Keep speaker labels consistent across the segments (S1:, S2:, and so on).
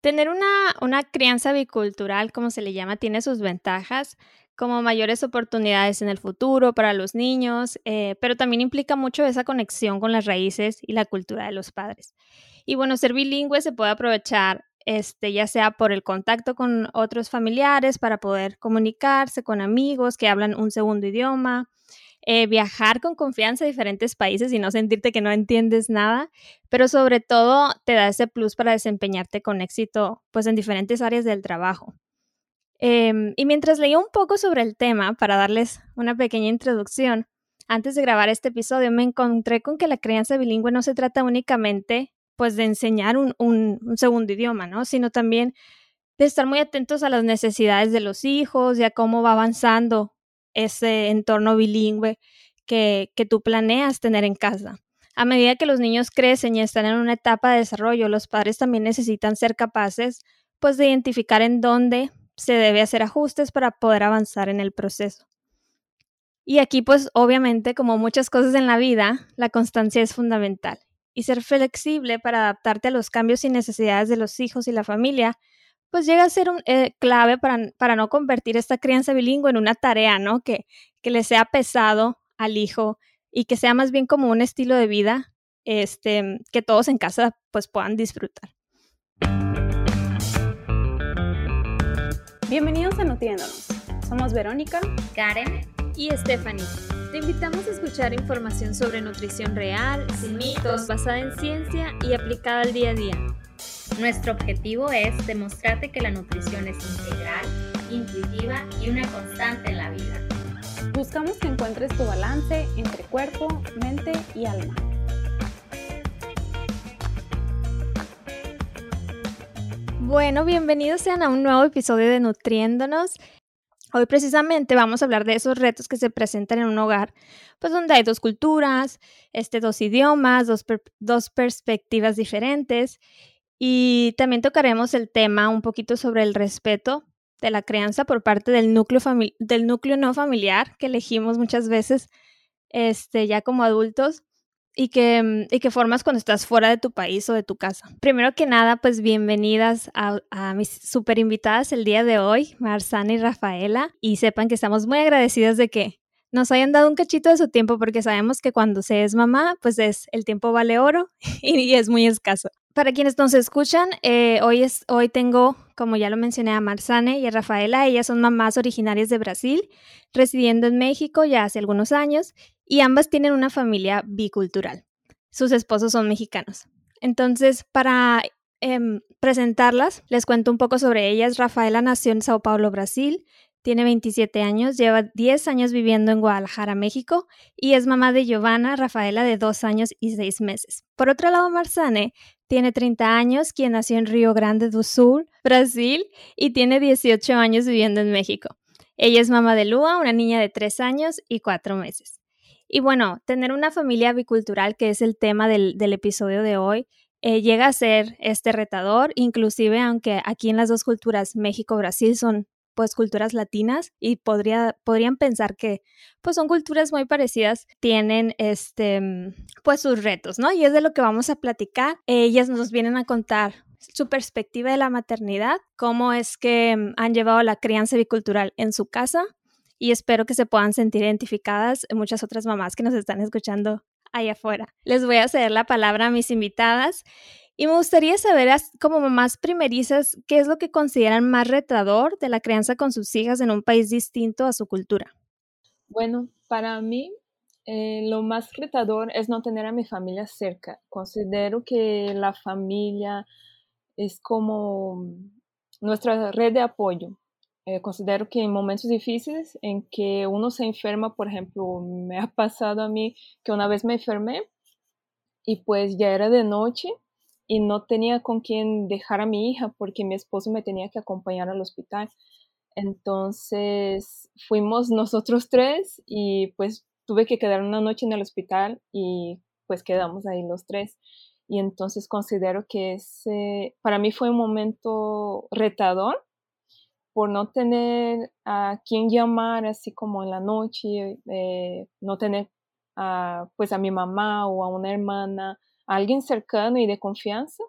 S1: Tener una, una crianza bicultural, como se le llama, tiene sus ventajas, como mayores oportunidades en el futuro para los niños, eh, pero también implica mucho esa conexión con las raíces y la cultura de los padres. Y bueno, ser bilingüe se puede aprovechar este, ya sea por el contacto con otros familiares para poder comunicarse con amigos que hablan un segundo idioma, eh, viajar con confianza a diferentes países y no sentirte que no entiendes nada, pero sobre todo te da ese plus para desempeñarte con éxito pues en diferentes áreas del trabajo. Em, y mientras leía un poco sobre el tema, para darles una pequeña introducción, antes de grabar este episodio me encontré con que la crianza bilingüe no se trata únicamente pues de enseñar un, un segundo idioma, ¿no? Sino también de estar muy atentos a las necesidades de los hijos y a cómo va avanzando ese entorno bilingüe que, que tú planeas tener en casa. A medida que los niños crecen y están en una etapa de desarrollo, los padres también necesitan ser capaces pues de identificar en dónde se debe hacer ajustes para poder avanzar en el proceso. Y aquí pues obviamente como muchas cosas en la vida, la constancia es fundamental y ser flexible para adaptarte a los cambios y necesidades de los hijos y la familia pues llega a ser un, eh, clave para, para, no convertir esta crianza bilingüe en una tarea, ¿no? Que, que le sea pesado al hijo y que sea más bien como un estilo de vida este, que todos en casa pues puedan disfrutar.
S2: Bienvenidos a Nutriéndonos. Somos Verónica,
S1: Karen y Stephanie. Te invitamos a escuchar información sobre nutrición real, sin mitos, basada en ciencia y aplicada al día a día
S3: nuestro objetivo es demostrarte que la nutrición es integral, intuitiva y una constante en la vida.
S2: Buscamos que encuentres tu balance entre cuerpo, mente y alma.
S1: Bueno, bienvenidos sean a un nuevo episodio de Nutriéndonos. Hoy precisamente vamos a hablar de esos retos que se presentan en un hogar, pues donde hay dos culturas, este, dos idiomas, dos, dos perspectivas diferentes y también tocaremos el tema un poquito sobre el respeto de la crianza por parte del núcleo, del núcleo no familiar que elegimos muchas veces este, ya como adultos y que, mm, y que formas cuando estás fuera de tu país o de tu casa. Primero que nada, pues bienvenidas a, mis super invitadas el día de hoy, Marzana y Rafaela, y sepan que estamos muy agradecidas de que nos hayan dado un cachito de su tiempo porque sabemos que cuando se es mamá, pues es el tiempo vale oro y es muy escaso. Para quienes nos escuchan, eh, hoy, es, hoy tengo, como ya lo mencioné, a Marzane y a Rafaela. Ellas son mamás originarias de Brasil, residiendo en México ya hace algunos años, y ambas tienen una familia bicultural. Sus esposos son mexicanos. Entonces, para em, presentarlas, les cuento un poco sobre ellas. Rafaela nació en Sao Paulo, Brasil. Tiene 27 años, lleva 10 años viviendo en Guadalajara, México, y es mamá de Giovanna Rafaela de 2 años y 6 meses. Por otro lado, Marzane tiene 30 años, quien nació en Río Grande do Sul, Brasil, y tiene 18 años viviendo en México. Ella es mamá de Lua, una niña de 3 años y 4 meses. Y bueno, tener una familia bicultural, que es el tema del, episodio de hoy, eh, llega a ser este retador, inclusive aunque aquí en las dos culturas, México-Brasil, son pues culturas latinas y podría, podrían pensar que pues son culturas muy parecidas, tienen este mm, pues sus retos, ¿no? Y es de lo que vamos a platicar. Ellas nos vienen a contar su perspectiva de la maternidad, cómo es que mm, han llevado la crianza bicultural en su casa y espero que se puedan sentir identificadas muchas otras mamás que nos están escuchando allá afuera. Les voy a ceder la palabra a mis invitadas y me gustaría saber, como mamás primerizas, qué es lo que consideran más retador de la crianza con sus hijas en un país distinto a su cultura.
S4: Bueno, para mí eh, lo más retador es no tener a mi familia cerca. Considero que la familia es como nuestra red de apoyo. Eh, considero que en momentos difíciles en que uno se enferma, por ejemplo, me ha pasado a mí que una vez me enfermé y pues ya era de noche y no tenía con quién dejar a mi hija porque mi esposo me tenía que acompañar al hospital. Entonces fuimos nosotros tres y pues tuve que quedar una noche en el hospital y pues quedamos ahí los tres. Y entonces considero que ese para mí fue un momento retador por no tener a quién llamar así como en la noche, eh, no tener a, pues a mi mamá o a una hermana alguien cercano y de confianza.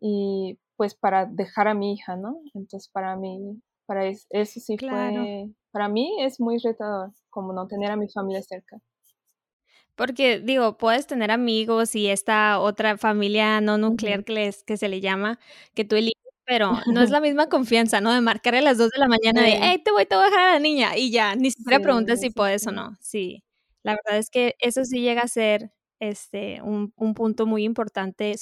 S4: Y pues para dejar a mi hija, ¿no? Entonces para mí, para eso sí fue, para mí es muy retador, como no tener a mi familia cerca.
S1: Porque digo, puedes tener amigos y esta otra familia no nuclear que, que se le llama, que tú eliges, pero no es la misma confianza, ¿no? De marcar a las 2 de la mañana de, hey, te voy, te voy a dejar a la niña y ya, ni siquiera preguntas si puedes o no. Sí, la verdad es que eso sí llega a ser este, un, un punto muy importante,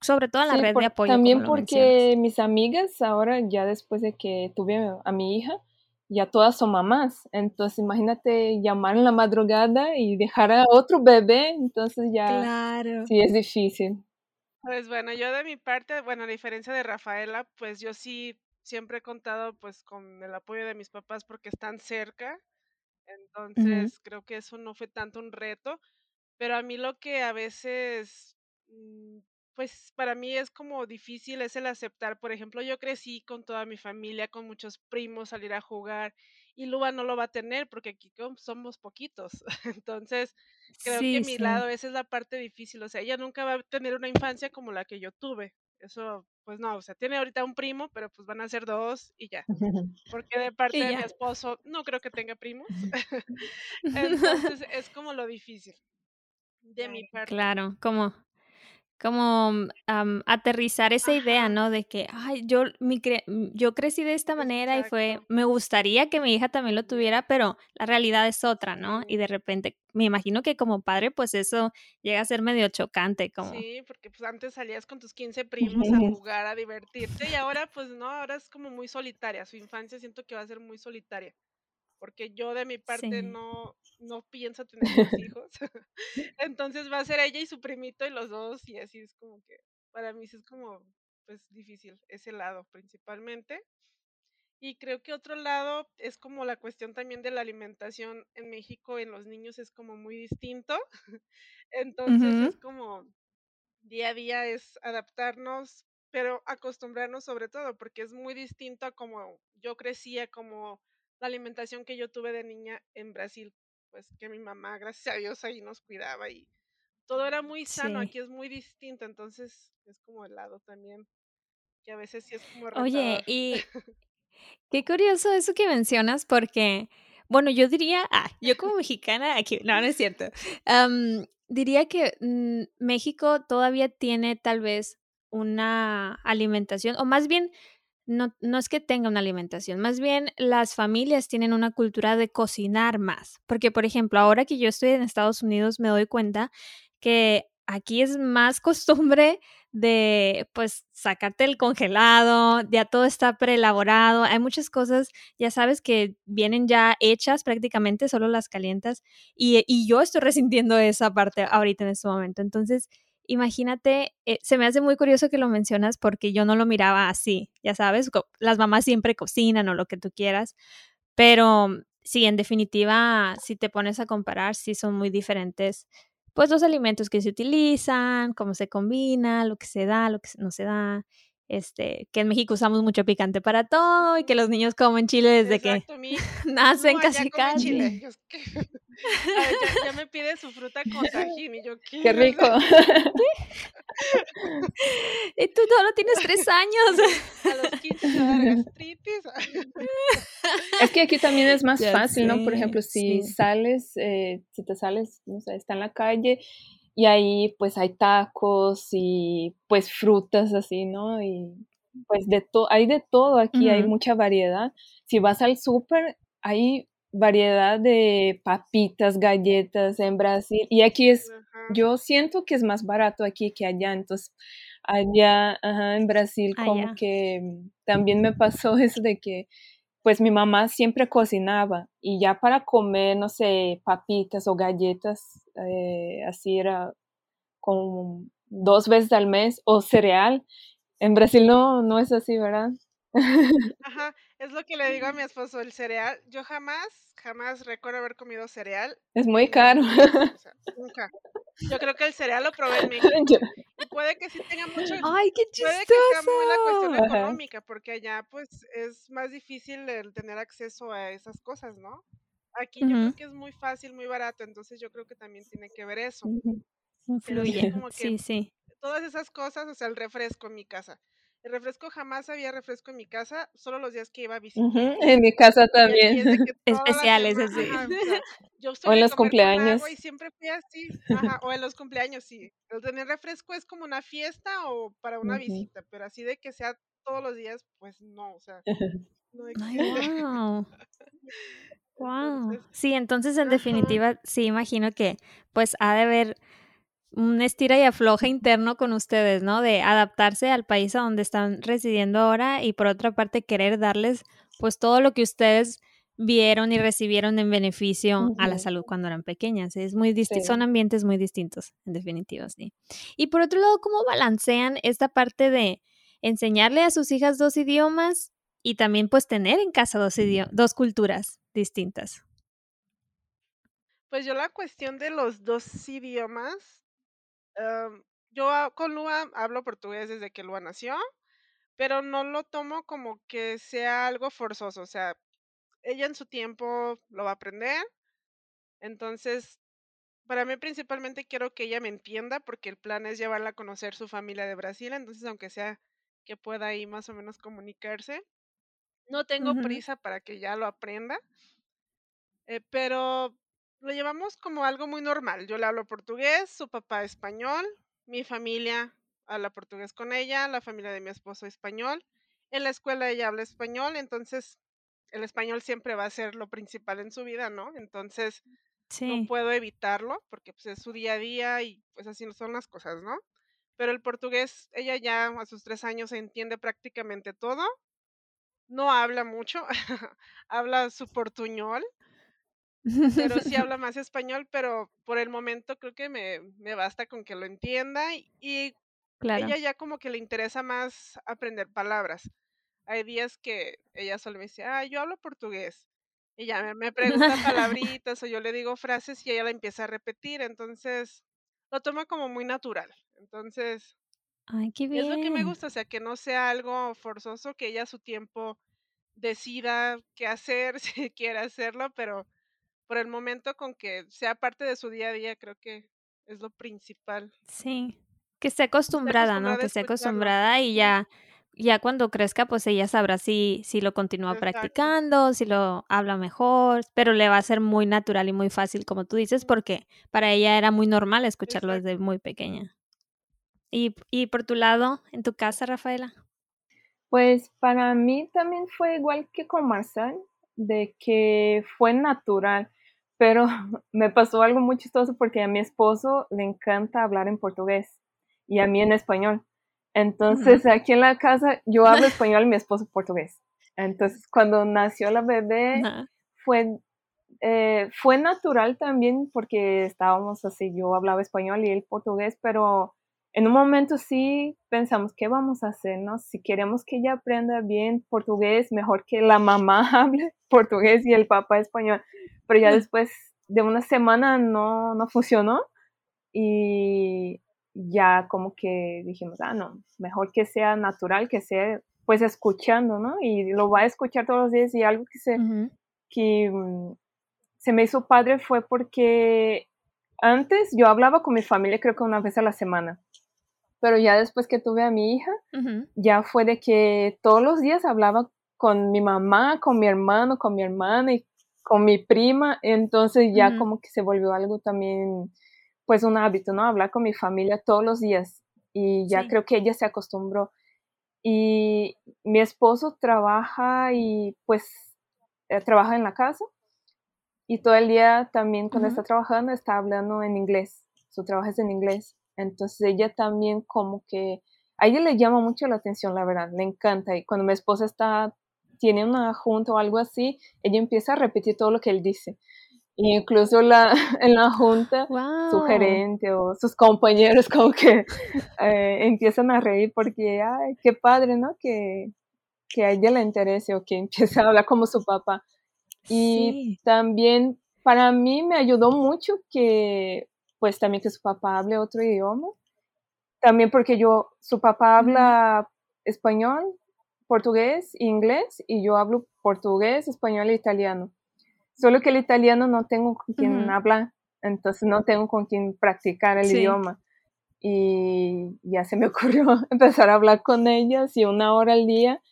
S1: sobre todo en la red de apoyo.
S4: También porque mis amigas ahora, ya después de que tuve a mi hija, ya todas son mamás. Entonces, imagínate llamar en la madrugada y dejar a otro bebé, entonces ya claro. sí es difícil.
S5: Pues bueno, yo de mi parte, bueno, a diferencia de Rafaela, pues yo sí siempre he contado pues con el apoyo de mis papás porque están cerca. Entonces, creo que eso no fue tanto un reto, pero a mí lo que a veces mm, pues para mí es como difícil es el aceptar. Por ejemplo, yo crecí con toda mi familia, con muchos primos, salir a jugar y Luba no lo va a tener porque aquí somos poquitos. Entonces, creo que mi lado, esa es la parte difícil. O sea, ella nunca va a tener una infancia como la que yo tuve. Eso, pues no, o sea, tiene ahorita un primo, pero pues van a ser dos y ya. Porque de parte de mi esposo no creo que tenga primos. Entonces, es como lo difícil de mi parte.
S1: Claro, como como aterrizar esa idea, ¿no? De que, ay, yo, mi mm, yo crecí de esta manera y fue, me gustaría que mi hija también lo tuviera, pero la realidad es otra, ¿no? Y de repente, me imagino que como padre, pues eso llega a ser medio chocante, como...
S5: Sí, porque pues antes salías con tus 15 primos a jugar, a divertirte, y ahora pues no, ahora es como muy solitaria, su infancia siento que va a ser muy solitaria porque yo de mi parte no, no pienso tener hijos. Entonces va a ser ella y su primito y los dos y así es como que para mí es como pues difícil ese lado principalmente. Y creo que otro lado es como la cuestión también de la alimentación en México en los niños es como muy distinto. Entonces es como día a día es adaptarnos, pero acostumbrarnos sobre todo, porque es muy distinto a como yo crecía, como la alimentación que yo tuve de niña en Brasil, pues que mi mamá, gracias a Dios, ahí nos cuidaba y todo era muy sano, aquí es muy distinto, entonces es como el lado también, que a veces sí es como...
S1: Oye, y qué curioso eso que mencionas porque, bueno, yo diría, ah, yo como mexicana, aquí, no, no es cierto, diría que mm, México todavía tiene tal vez una alimentación, o más bien no, no es que tenga una alimentación, más bien las familias tienen una cultura de cocinar más. Porque, por ejemplo, ahora que yo estoy en Estados Unidos, me doy cuenta que aquí es más costumbre de pues sacarte el congelado, ya todo está preelaborado, hay muchas cosas, ya sabes que vienen ya hechas prácticamente, solo las calientas y, y yo estoy resintiendo esa parte ahorita en este momento. Entonces, imagínate, eh, se me hace muy curioso que lo mencionas porque yo no lo miraba así, ya sabes, las mamás siempre cocinan o lo que tú quieras, pero sí, en definitiva, si te pones a comparar, sí son muy diferentes, pues los alimentos que se utilizan, cómo se combina, lo que se da, lo que no se da, este, que en México usamos mucho picante para todo y que los niños comen chile desde que nacen casi casi.
S5: ya, me pide su fruta con tajín y yo
S4: qué, rico.
S1: y tú solo tienes tres años.
S5: A los 15
S4: Es que aquí también es más fácil, ¿no? Por ejemplo, si sales, eh, si te sales, no sé, está en la calle y ahí pues hay tacos y pues frutas así, ¿no? Y pues de todo, hay de todo aquí, hay mucha variedad. Si vas al súper, hay variedad de papitas, galletas en Brasil y aquí es, yo siento que es más barato aquí que allá, entonces allá en Brasil como que también me pasó eso de que pues mi mamá siempre cocinaba y ya para comer, no sé, papitas o galletas, eh, así era como dos veces al mes o cereal. En Brasil no, no es así, ¿verdad?
S5: Ajá, es lo que le digo a mi esposo, el cereal. Yo jamás, jamás recuerdo haber comido cereal.
S4: Es muy caro.
S5: nunca. Yo creo que el cereal lo probé en México. Y puede que sí tenga mucho.
S1: ¡Ay, qué chistoso!
S5: Puede que sea muy la cuestión económica, porque allá, pues, es más difícil el tener acceso a esas cosas, ¿no? Aquí yo creo que es muy fácil, muy barato, entonces yo creo que también tiene que ver eso.
S1: Influye. Sí, sí.
S5: Todas esas cosas, o sea, el refresco en mi casa. El refresco jamás había refresco en mi casa, solo los días que iba a visitar.
S4: En mi casa también.
S1: Especiales, así.
S5: yo
S4: o en los cumpleaños.
S5: y siempre fui así. o en los cumpleaños, sí. El tener refresco es como una fiesta o para una visita, pero así de que sea todos los días, pues no, o sea. No
S1: wow. wow. Sí, entonces en definitiva, sí imagino que pues ha de haber un estira y afloja interno con ustedes, ¿no? De adaptarse al país a donde están residiendo ahora y por otra parte querer darles pues todo lo que ustedes vieron y recibieron en beneficio a la salud cuando eran pequeñas. Es muy Son ambientes muy distintos, en definitiva, sí. Y por otro lado, ¿cómo balancean esta parte de enseñarle a sus hijas dos idiomas y también pues tener en casa dos, dos culturas distintas?
S5: Pues yo la cuestión de los dos idiomas yo con Lua hablo portugués desde que Lua nació, pero no lo tomo como que sea algo forzoso, o sea, ella en su tiempo lo va a aprender. Entonces, para mí principalmente quiero que ella me entienda porque el plan es llevarla a conocer su familia de Brasil, entonces aunque sea que pueda ahí más o menos comunicarse, no tengo prisa para que ya lo aprenda, eh, pero lo llevamos como algo muy normal. Yo le hablo portugués, su papá español, mi familia habla portugués con ella, la familia de mi esposo español. En la escuela ella habla español, entonces el español siempre va a ser lo principal en su vida, ¿no? Entonces no puedo evitarlo porque pues, es su día a día y pues así no son las cosas, ¿no? Pero el portugués, ella ya a sus tres años entiende prácticamente todo. No habla mucho, habla su portuñol, pero sí habla más español, pero por el momento creo que me, me basta con que lo entienda y, ella ya como que le interesa más aprender palabras. Hay días que ella solo me dice, ah, yo hablo portugués. Y ya me, me pregunta palabritas o yo le digo frases y ella la empieza a repetir, entonces lo toma como muy natural. Entonces,
S1: Ay, qué bien.
S5: es lo que me gusta, o sea, que no sea algo forzoso, que ella a su tiempo decida qué hacer, si quiere hacerlo, pero por el momento con que sea parte de su día a día, creo que es lo principal.
S1: Sí, que esté acostumbrada, ¿no? Que esté acostumbrada y ya, ya cuando crezca, pues ella sabrá si, si lo continúa practicando, si lo habla mejor, pero le va a ser muy natural y muy fácil, como tú dices, porque para ella era muy normal escucharlo desde muy pequeña. Y, y por tu lado, en tu casa, Rafaela.
S4: Pues para mí también fue igual que con Marcel, de que fue natural. Pero me pasó algo muy chistoso porque a mi esposo le encanta hablar en portugués y a mí en español. Entonces, aquí en la casa yo hablo español y mi esposo portugués. Entonces, cuando nació la bebé, fue, eh, fue natural también porque estábamos así, yo hablaba español y él portugués, pero en un momento sí pensamos, ¿qué vamos a hacer? No? Si queremos que ella aprenda bien portugués, mejor que la mamá hable portugués y el papá español. Pero ya después de una semana no, no funcionó y ya como que dijimos, ah, no, mejor que sea natural, que sea pues escuchando, ¿no? Y lo va a escuchar todos los días y algo que se, que, mm, se me hizo padre fue porque antes yo hablaba con mi familia creo que una vez a la semana pero ya después que tuve a mi hija, ya fue de que todos los días hablaba con mi mamá, con mi hermano, con mi hermana y con mi prima, entonces ya como que se volvió algo también, pues un hábito, ¿no? Hablar con mi familia todos los días y ya creo que ella se acostumbró. Y mi esposo trabaja y pues eh, trabaja en la casa y todo el día también cuando está trabajando está hablando en inglés, su trabajo es en inglés. Entonces ella también como que a ella le llama mucho la atención, la verdad, le encanta. Y cuando mi esposa está, tiene una junta o algo así, ella empieza a repetir todo lo que él dice. incluso la, en la junta, su gerente o sus compañeros como que eh, empiezan a reír porque, ay, qué padre, ¿no? Que, que a ella le interese o que empiece a hablar como su papá. Y también para mí me ayudó mucho que pues también que su papá hable otro idioma. También porque yo, su papá habla español, portugués, inglés y yo hablo portugués, español e italiano. Solo que el italiano no tengo con quien hablar, entonces no tengo con quien practicar el idioma. y ya se me ocurrió empezar a hablar con ellas y una hora al día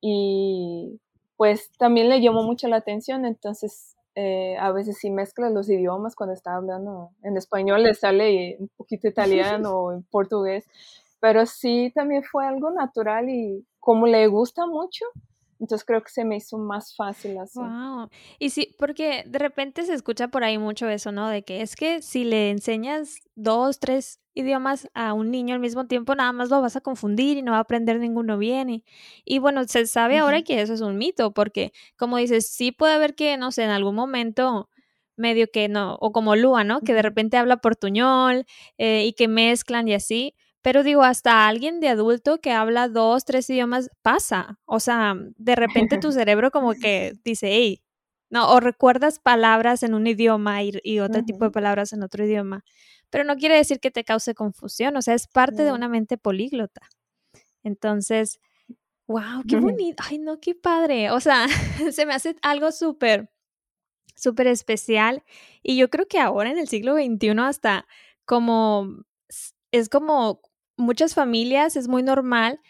S4: y pues también le llamó mucho la atención, entonces eh, a veces sí mezcla los idiomas cuando está hablando en español, le sale un poquito italiano o en portugués, pero sí también fue algo natural y como le gusta mucho, entonces creo que se me hizo más fácil así.
S1: Wow. Y sí, porque de repente se escucha por ahí mucho eso, ¿no? De que es que si le enseñas dos, tres idiomas a un niño al mismo tiempo, nada más lo vas a confundir y no va a aprender ninguno bien. Y, y bueno, se sabe ahora que eso es un mito, porque como dices, sí puede haber que, no sé, en algún momento medio que no, o como Lua, ¿no? Que de repente habla portuñol eh, y que mezclan y así, pero digo, hasta alguien de adulto que habla dos, tres idiomas pasa. O sea, de repente tu cerebro como que dice, hey, no, o recuerdas palabras en un idioma y, otro tipo de palabras en otro idioma. Pero no quiere decir que te cause confusión, o sea, es parte de una mente políglota. Entonces, wow, qué bonito. Ay, no, qué padre. O sea, se me hace algo súper, súper especial. Y yo creo que ahora en el siglo XXI hasta como es como muchas familias es muy normal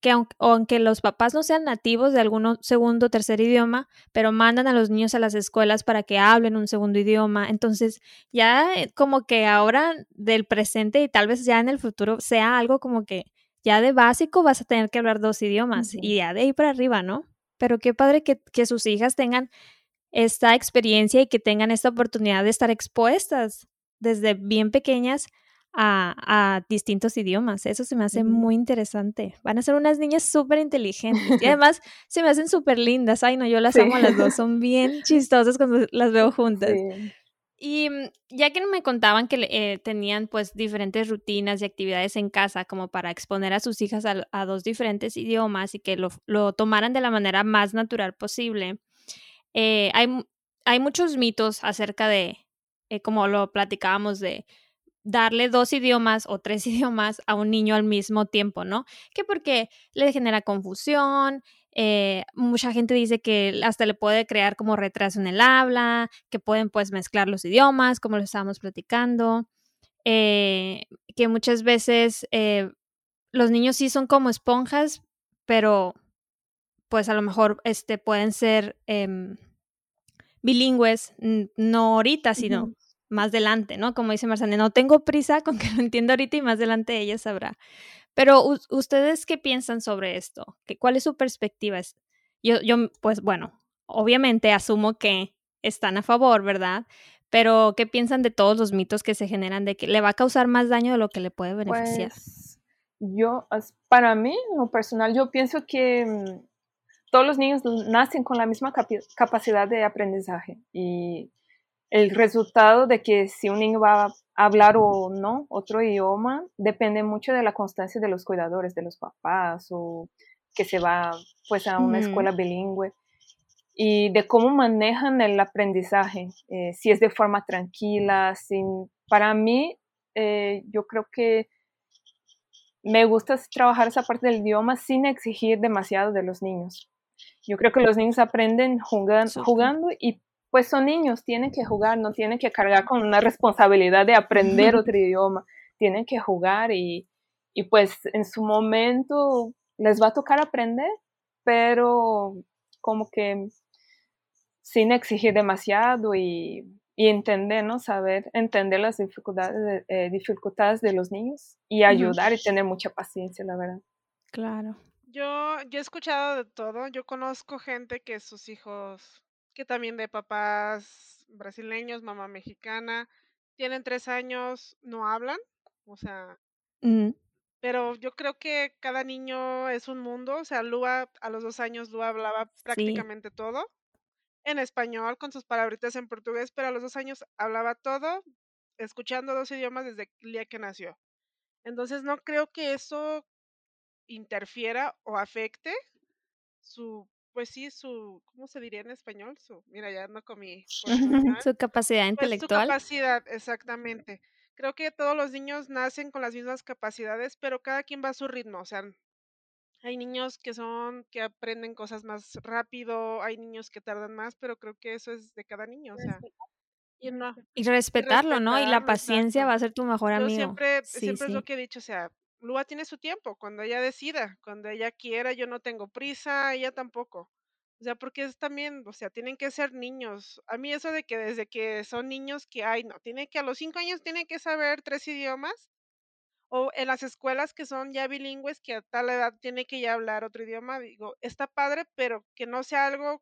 S1: que aunque, los papás no sean nativos de algún segundo o tercer idioma, pero mandan a los niños a las escuelas para que hablen un segundo idioma. Entonces, ya eh, como que ahora del presente y tal vez ya en el futuro sea algo como que ya de básico vas a tener que hablar dos idiomas y ya de ahí para arriba, ¿no? Pero qué padre que, que sus hijas tengan esta experiencia y que tengan esta oportunidad de estar expuestas desde bien pequeñas a, distintos idiomas. Eso se me hace muy interesante. Van a ser unas niñas súper inteligentes y además se me hacen súper lindas. Ay, no, yo las amo a las dos. Son bien chistosas cuando las veo juntas. Y mm, ya que me contaban que eh, tenían pues diferentes rutinas y actividades en casa como para exponer a sus hijas a, dos diferentes idiomas y que lo, tomaran de la manera más natural posible, eh, hay, hay muchos mitos acerca de, eh, como lo platicábamos, de darle dos idiomas o tres idiomas a un niño al mismo tiempo, ¿no? Que porque le genera confusión, eh, mucha gente dice que hasta le puede crear como retraso en el habla, que pueden pues mezclar los idiomas, como lo estábamos platicando, eh, que muchas veces eh, los niños sí son como esponjas, pero pues a lo mejor este, pueden ser em, bilingües, no ahorita, sino más adelante, ¿no? Como dice Marzane, no tengo prisa con que lo entienda ahorita y más adelante ella sabrá. Pero ustedes qué piensan sobre esto? ¿Cuál es su perspectiva? Yo, yo, pues bueno, obviamente asumo que están a favor, ¿verdad? Pero ¿qué piensan de todos los mitos que se generan de que le va a causar más daño de lo que le puede beneficiar?
S4: Pues, yo, para mí, lo personal, yo pienso que mm, todos los niños nacen con la misma capacidad de aprendizaje y el resultado de que si un niño va a hablar o no otro idioma depende mucho de la constancia de los cuidadores, de los papás o que se va pues a una escuela bilingüe y de cómo manejan el aprendizaje, eh, si es de forma tranquila, sin, para mí eh, yo creo que me gusta trabajar esa parte del idioma sin exigir demasiado de los niños. Yo creo que los niños aprenden jugando, jugando y pues son niños, tienen que jugar, no tienen que cargar con una responsabilidad de aprender otro idioma, tienen que jugar y, pues en su momento les va a tocar aprender, pero como que sin exigir demasiado y, entender, ¿no? Saber entender las dificultades, eh, dificultades de los niños y ayudar y tener mucha paciencia, la verdad.
S1: Claro.
S5: Yo, yo he escuchado de todo, yo conozco gente que sus hijos que también de papás brasileños, mamá mexicana, tienen tres años, no hablan, o sea, pero yo creo que cada niño es un mundo, o sea, Lua a los dos años, Lua hablaba prácticamente todo en español con sus palabritas en portugués, pero a los dos años hablaba todo, escuchando dos idiomas desde el día que nació. Entonces no creo que eso interfiera o afecte su pues sí, su, ¿cómo se diría en español? Su, mira, ya no comí.
S1: su capacidad pues intelectual.
S5: su capacidad, exactamente. Creo que todos los niños nacen con las mismas capacidades, pero cada quien va a su ritmo. O sea, hay niños que son, que aprenden cosas más rápido, hay niños que tardan más, pero creo que eso es de cada niño. O sea, Y, no,
S1: y respetarlo, ¿no? Y la paciencia va a ser tu mejor amigo.
S5: Yo siempre, siempre es lo que he dicho, o sea, Lua tiene su tiempo, cuando ella decida, cuando ella quiera, yo no tengo prisa, ella tampoco. O sea, porque es también, o sea, tienen que ser niños. A mí eso de que desde que son niños que hay, no, tiene que a los cinco años tiene que saber tres idiomas. O en las escuelas que son ya bilingües, que a tal edad tiene que ya hablar otro idioma, digo, está padre, pero que no sea algo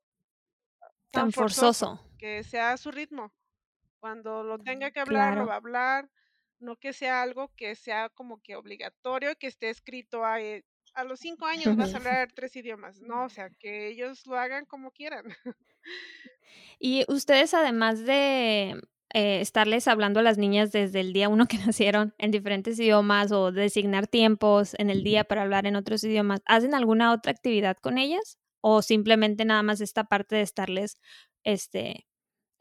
S1: tan, forzoso,
S5: que sea a su ritmo. Cuando lo tenga que hablar, lo va a hablar, no que sea algo que sea como que obligatorio, que esté escrito a, a los cinco años vas a hablar tres idiomas. No, o sea, que ellos lo hagan como quieran.
S1: Y ustedes, además de eh, estarles hablando a las niñas desde el día uno que nacieron en diferentes idiomas o designar tiempos en el día para hablar en otros idiomas, ¿hacen alguna otra actividad con ellas? ¿O simplemente nada más esta parte de estarles este,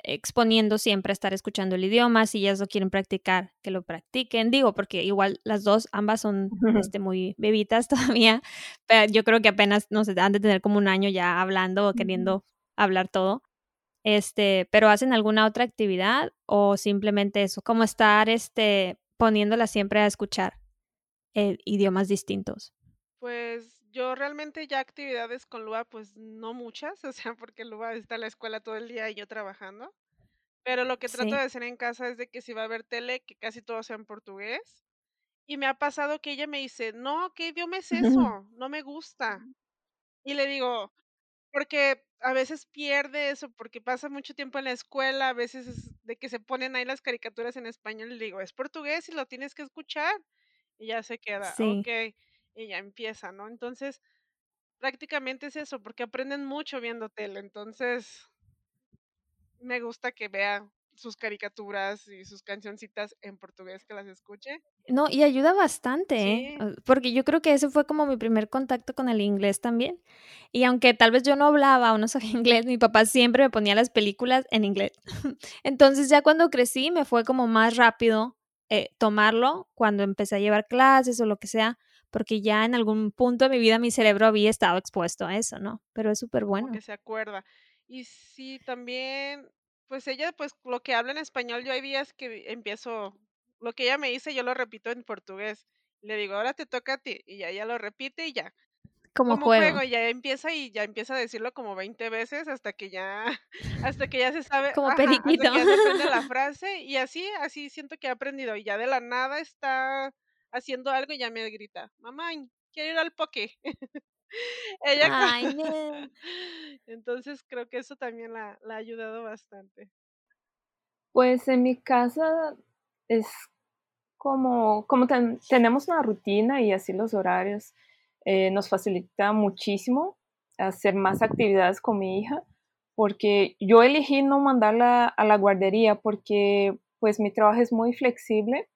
S1: exponiendo siempre a estar escuchando el idioma, si ellas lo quieren practicar, que lo practiquen, digo, porque igual las dos, ambas son este, muy bebitas todavía, pero yo creo que apenas, no sé, han de tener como un año ya hablando o queriendo hablar todo, este, pero hacen alguna otra actividad o simplemente eso, como estar, este, poniéndola siempre a escuchar eh, idiomas distintos.
S5: Pues yo realmente ya actividades con Lua, pues no muchas, o sea, porque Lua está en la escuela todo el día y yo trabajando. Pero lo que trato de hacer en casa es de que si va a ver tele, que casi todo sea en portugués. Y me ha pasado que ella me dice, no, ¿qué idioma es eso? No me gusta. Y le digo, porque a veces pierde eso, porque pasa mucho tiempo en la escuela, a veces es de que se ponen ahí las caricaturas en español, le digo, es portugués y lo tienes que escuchar. Y ya se queda, ok y ya empieza, ¿no? Entonces, prácticamente es eso, porque aprenden mucho viendo tele. Entonces, me gusta que vea sus caricaturas y sus cancioncitas en portugués, que las escuche.
S1: No, y ayuda bastante, ¿eh? porque yo creo que ese fue como mi primer contacto con el inglés también. Y aunque tal vez yo no hablaba o no sabía inglés, mi papá siempre me ponía las películas en inglés. Entonces ya cuando crecí me fue como más rápido eh, tomarlo cuando empecé a llevar clases o lo que sea, porque ya en algún punto de mi vida mi cerebro había estado expuesto a eso, ¿no? Pero es súper bueno.
S5: Que se acuerda. Y sí, también, pues ella, pues lo que habla en español, yo hay días que empiezo, lo que ella me dice, yo lo repito en portugués. Le digo, ahora te toca a ti. Y ya ella lo repite y ya.
S1: Como, juego.
S5: ya empieza y ya empieza a decirlo como 20 veces hasta que ya, hasta que ya se sabe.
S1: Como periquito.
S5: Hasta que ya se aprende la frase. Y así, así siento que ha aprendido. Y ya de la nada está haciendo algo y ya me grita, mamá, quiero ir al poke. Ella
S1: Ay,
S5: Entonces creo que eso también la, ha ayudado bastante.
S4: Pues en mi casa es como, como tenemos una rutina y así los horarios, eh, nos facilita muchísimo hacer más actividades con mi hija, porque yo elegí no mandarla a la guardería porque pues mi trabajo es muy flexible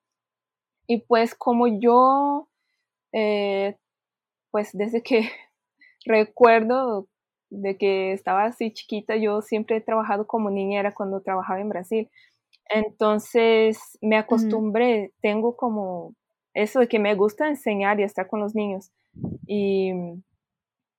S4: y pues como yo, eh, pues desde que recuerdo de que estaba así chiquita, yo siempre he trabajado como niñera cuando trabajaba en Brasil. Entonces me acostumbré, tengo como eso de que me gusta enseñar y estar con los niños. Y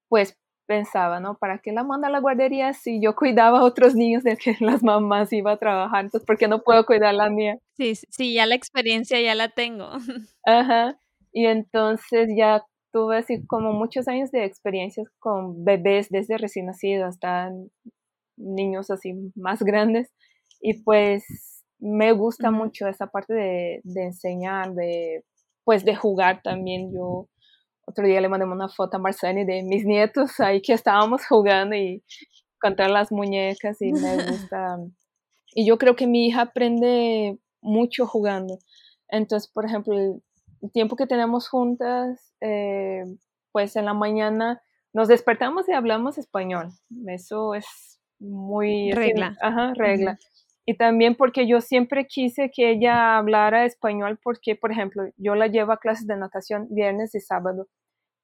S4: pues pensaba, ¿no? ¿Para qué la manda a la guardería si yo cuidaba a otros niños de que las mamás iban a trabajar? Entonces, ¿por qué no puedo cuidar la mía?
S1: Sí, sí, ya la experiencia ya la tengo.
S4: Ajá. Y entonces ya tuve así como muchos años de experiencias con bebés desde recién nacidos hasta niños así más grandes. Y pues me gusta mucho esa parte de, de enseñar, de pues de jugar también. Yo otro día le mandé una foto a Marceni de mis nietos ahí que estábamos jugando y contar las muñecas y me gusta. y yo creo que mi hija aprende mucho jugando. Entonces, por ejemplo, el tiempo que tenemos juntas, eh, pues en la mañana nos despertamos y hablamos español. Eso es muy...
S1: Regla.
S4: ajá, regla. Y también porque yo siempre quise que ella hablara español porque, por ejemplo, yo la llevo a clases de natación viernes y sábado.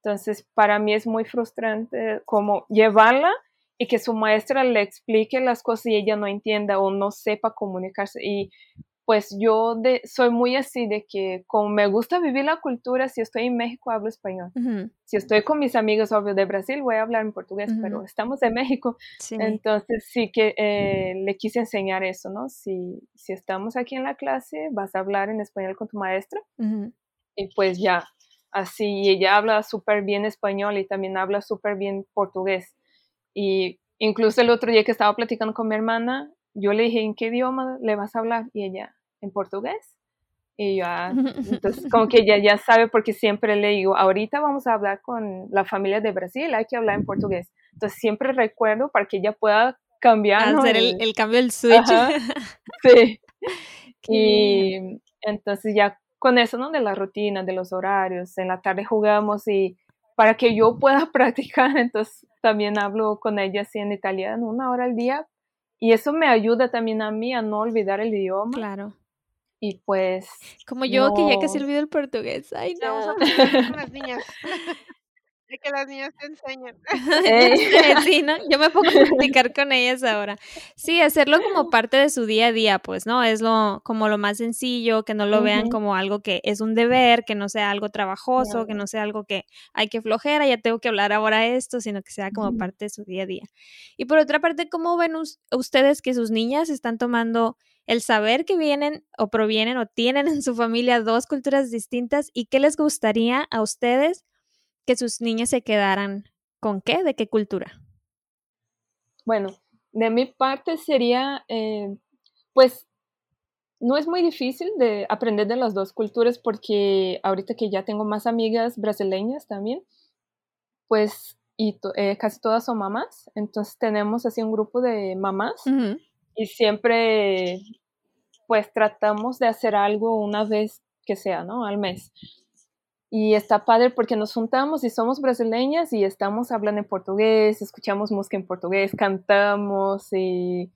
S4: Entonces, para mí es muy frustrante como llevarla y que su maestra le explique las cosas y ella no entienda o no sepa comunicarse. Y pues yo de, soy muy así de que como me gusta vivir la cultura, si estoy en México hablo español. Si estoy con mis amigos, obvio, de Brasil, voy a hablar en portugués, pero estamos en México. Entonces sí que eh, le quise enseñar eso, ¿no? Si, si estamos aquí en la clase, vas a hablar en español con tu maestra. Y pues ya, así, ella habla súper bien español y también habla súper bien portugués. Y incluso el otro día que estaba platicando con mi hermana, yo le dije, ¿en qué idioma le vas a hablar? Y ella, ¿en portugués? Y yo, ah", entonces como que ella ya sabe porque siempre le digo, ahorita vamos a hablar con la familia de Brasil, hay que hablar en portugués. Entonces siempre recuerdo para que ella pueda cambiar.
S1: Hacer el, cambio del switch.
S4: sí. y entonces ya con eso, ¿no? De la rutina, de los horarios, en la tarde jugamos y para que yo pueda practicar, entonces también hablo con ella así en italiano una hora al día y eso me ayuda también a mí a no olvidar el idioma.
S1: Claro.
S4: Y pues.
S1: Como yo que ya casi olvido el portugués. Ay, no.
S5: Vamos a con las niñas. De que las niñas te enseñan.
S1: sí, ¿no? Yo me pongo a practicar con ellas ahora. Sí, hacerlo como parte de su día a día, pues, ¿no? Es lo, como lo más sencillo, que no lo vean como algo que es un deber, que no sea algo trabajoso, que no sea algo que hay que flojera, ya tengo que hablar ahora esto, sino que sea como parte de su día a día. Y por otra parte, ¿cómo ven ustedes que sus niñas están tomando el saber que vienen o provienen o tienen en su familia dos culturas distintas y qué les gustaría a ustedes que sus niños se quedaran con qué, de qué cultura?
S4: Bueno, de mi parte sería, eh, pues, no es muy difícil de aprender de las dos culturas porque ahorita que ya tengo más amigas brasileñas también, pues, y eh, casi todas son mamás, entonces tenemos así un grupo de mamás y siempre, pues, tratamos de hacer algo una vez que sea, ¿no? Al mes. Y está padre porque nos juntamos y somos brasileñas y estamos hablando en portugués, escuchamos música en portugués, cantamos y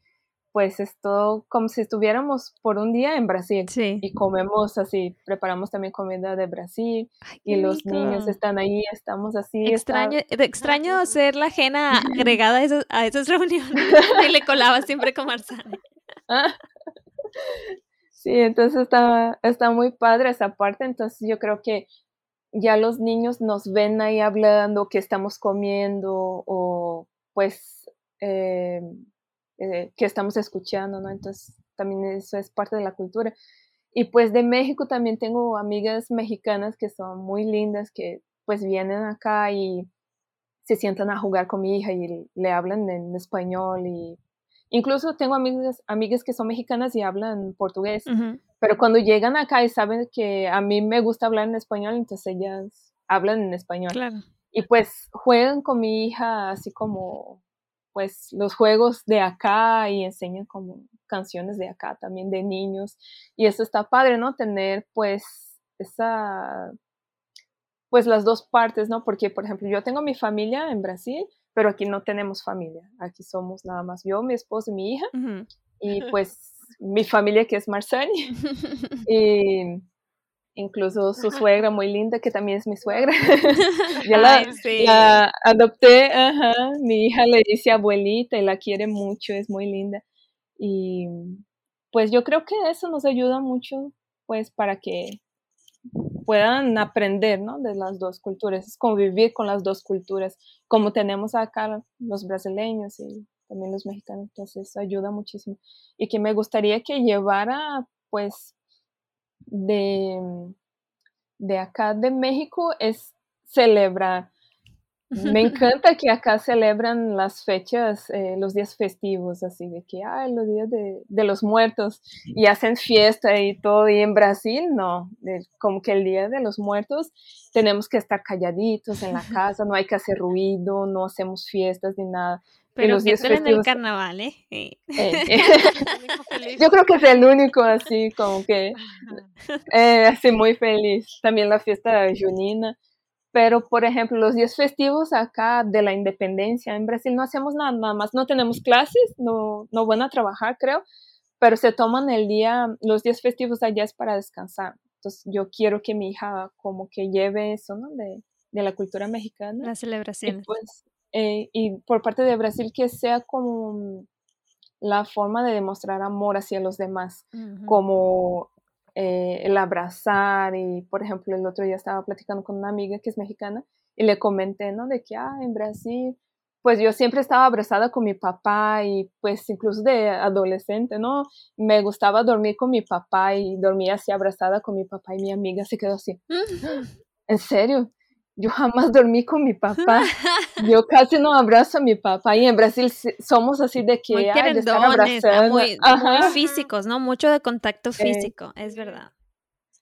S4: pues es todo como si estuviéramos por un día en Brasil. Y comemos así, preparamos también comida de Brasil y los niños están ahí, estamos así.
S1: Extraño, extraño hacer la ajena agregada a, esas reuniones y le colaba siempre con Marzana.
S4: Sí, entonces está, está muy padre esa parte, entonces yo creo que ya los niños nos ven ahí hablando que estamos comiendo o pues eh, eh, que estamos escuchando, ¿no? Entonces también eso es parte de la cultura. Y pues de México también tengo amigas mexicanas que son muy lindas, que pues vienen acá y se sientan a jugar con mi hija y le hablan en español y incluso tengo amigas, amigas que son mexicanas y hablan portugués. Pero cuando llegan acá y saben que a mí me gusta hablar en español, entonces ellas hablan en español. Y pues juegan con mi hija así como, pues los juegos de acá y enseñan como canciones de acá también de niños. Y eso está padre, ¿no? Tener pues esa, pues las dos partes, ¿no? Porque, por ejemplo, yo tengo mi familia en Brasil, pero aquí no tenemos familia. Aquí somos nada más yo, mi esposo y mi hija. Y pues mi familia que es y incluso su suegra muy linda, que también es mi suegra. ya la, adopté, mi hija le dice abuelita y la quiere mucho, es muy linda. Y pues yo creo que eso nos ayuda mucho, pues para que puedan aprender, ¿no? De las dos culturas, convivir con las dos culturas, como tenemos acá los brasileños y también los mexicanos, entonces ayuda muchísimo. Y que me gustaría que llevara, pues, de, de acá de México es celebrar. Me encanta que acá celebran las fechas, eh, los días festivos, así de que, ay, los días de, de, los muertos y hacen fiesta y todo. Y en Brasil, no, como que el día de los muertos tenemos que estar calladitos en la casa, no hay que hacer ruido, no hacemos fiestas ni nada.
S1: Pero los días en el carnaval, ¿eh? eh, eh.
S4: Yo creo que es el único así, como que, eh, así muy feliz. También la fiesta junina. Pero, por ejemplo, los días festivos acá de la independencia en Brasil no hacemos nada, nada más. No tenemos clases, no, no van a trabajar, creo, pero se toman el día, los días festivos allá es para descansar. Entonces, yo quiero que mi hija como que lleve eso, ¿no? De, de la cultura mexicana.
S1: Las celebraciones.
S4: pues, eh, y por parte de Brasil que sea como la forma de demostrar amor hacia los demás, como eh, el abrazar y, por ejemplo, el otro día estaba platicando con una amiga que es mexicana y le comenté, ¿no? De que, ah, en Brasil, pues yo siempre estaba abrazada con mi papá y pues incluso de adolescente, ¿no? Me gustaba dormir con mi papá y dormía así abrazada con mi papá y mi amiga se quedó así. ¿En serio? Yo jamás dormí con mi papá. Yo casi no abrazo a mi papá. Y en Brasil somos así de que
S1: muy,
S4: ay,
S1: de estar muy, físicos, ¿no? Mucho de contacto físico, es verdad.